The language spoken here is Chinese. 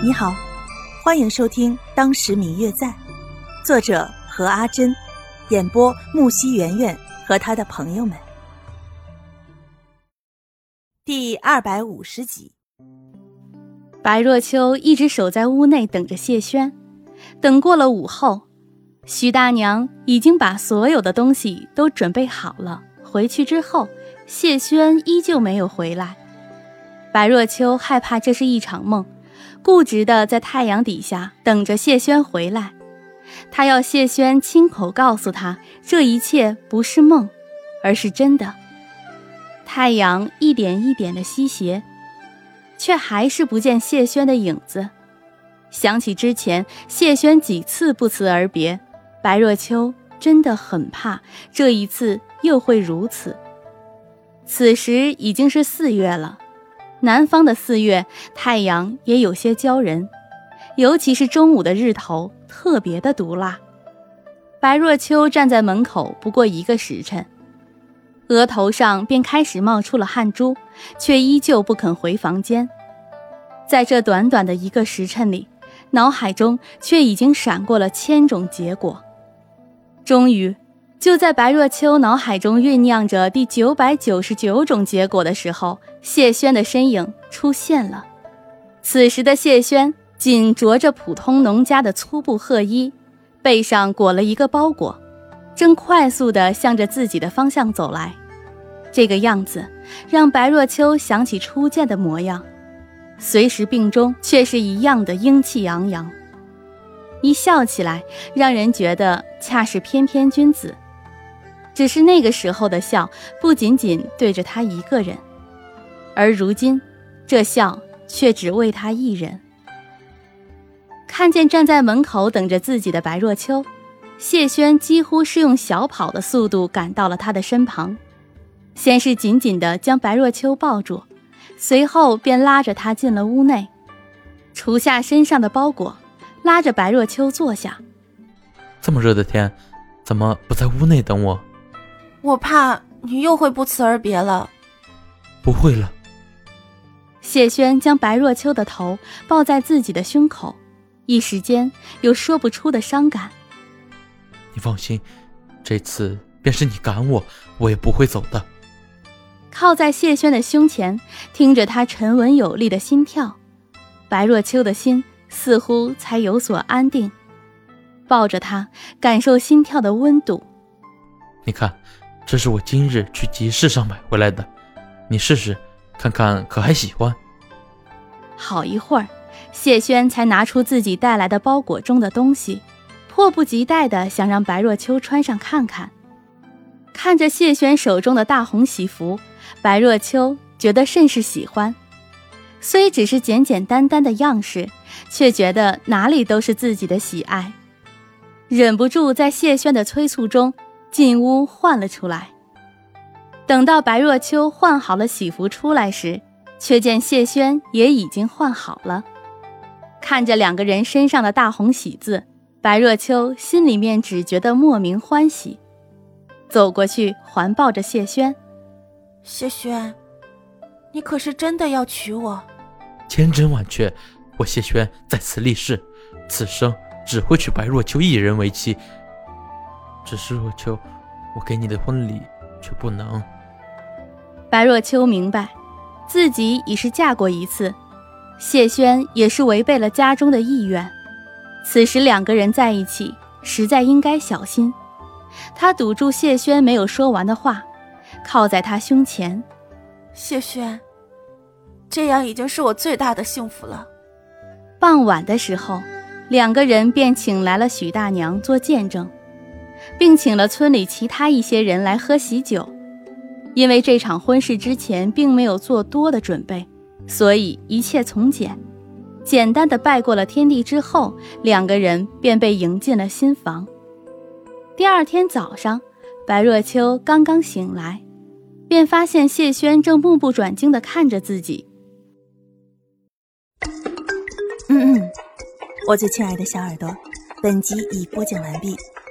你好，欢迎收听《当时明月在》，作者何阿珍，演播木西圆圆和他的朋友们。第二百五十集，白若秋一直守在屋内等着谢轩，等过了午后，徐大娘已经把所有的东西都准备好了。回去之后，谢轩依旧没有回来。白若秋害怕这是一场梦。固执的在太阳底下等着谢轩回来，他要谢轩亲口告诉他这一切不是梦，而是真的。太阳一点一点的西斜，却还是不见谢轩的影子。想起之前谢轩几次不辞而别，白若秋真的很怕这一次又会如此。此时已经是四月了。南方的四月，太阳也有些娇人，尤其是中午的日头特别的毒辣。白若秋站在门口不过一个时辰，额头上便开始冒出了汗珠，却依旧不肯回房间。在这短短的一个时辰里，脑海中却已经闪过了千种结果。终于，就在白若秋脑海中酝酿着第九百九十九种结果的时候。谢轩的身影出现了。此时的谢轩仅着着普通农家的粗布褐衣，背上裹了一个包裹，正快速地向着自己的方向走来。这个样子让白若秋想起初见的模样，随时病中却是一样的英气昂扬，一笑起来让人觉得恰是翩翩君子。只是那个时候的笑，不仅仅对着他一个人。而如今，这笑却只为他一人。看见站在门口等着自己的白若秋，谢轩几乎是用小跑的速度赶到了他的身旁，先是紧紧地将白若秋抱住，随后便拉着他进了屋内，除下身上的包裹，拉着白若秋坐下。这么热的天，怎么不在屋内等我？我怕你又会不辞而别了。不会了。谢轩将白若秋的头抱在自己的胸口，一时间有说不出的伤感。你放心，这次便是你赶我，我也不会走的。靠在谢轩的胸前，听着他沉稳有力的心跳，白若秋的心似乎才有所安定。抱着他，感受心跳的温度。你看，这是我今日去集市上买回来的，你试试。看看可还喜欢？好一会儿，谢轩才拿出自己带来的包裹中的东西，迫不及待的想让白若秋穿上看看。看着谢轩手中的大红喜服，白若秋觉得甚是喜欢。虽只是简简单单的样式，却觉得哪里都是自己的喜爱，忍不住在谢轩的催促中进屋换了出来。等到白若秋换好了喜服出来时，却见谢轩也已经换好了。看着两个人身上的大红喜字，白若秋心里面只觉得莫名欢喜，走过去环抱着谢轩：“谢轩，你可是真的要娶我？千真万确，我谢轩在此立誓，此生只会娶白若秋一人为妻。只是若秋，我给你的婚礼却不能。”白若秋明白，自己已是嫁过一次，谢轩也是违背了家中的意愿。此时两个人在一起，实在应该小心。他堵住谢轩没有说完的话，靠在他胸前。谢轩，这样已经是我最大的幸福了。傍晚的时候，两个人便请来了许大娘做见证，并请了村里其他一些人来喝喜酒。因为这场婚事之前并没有做多的准备，所以一切从简，简单的拜过了天地之后，两个人便被迎进了新房。第二天早上，白若秋刚刚醒来，便发现谢轩正目不转睛的看着自己。嗯嗯，我最亲爱的小耳朵，本集已播讲完毕，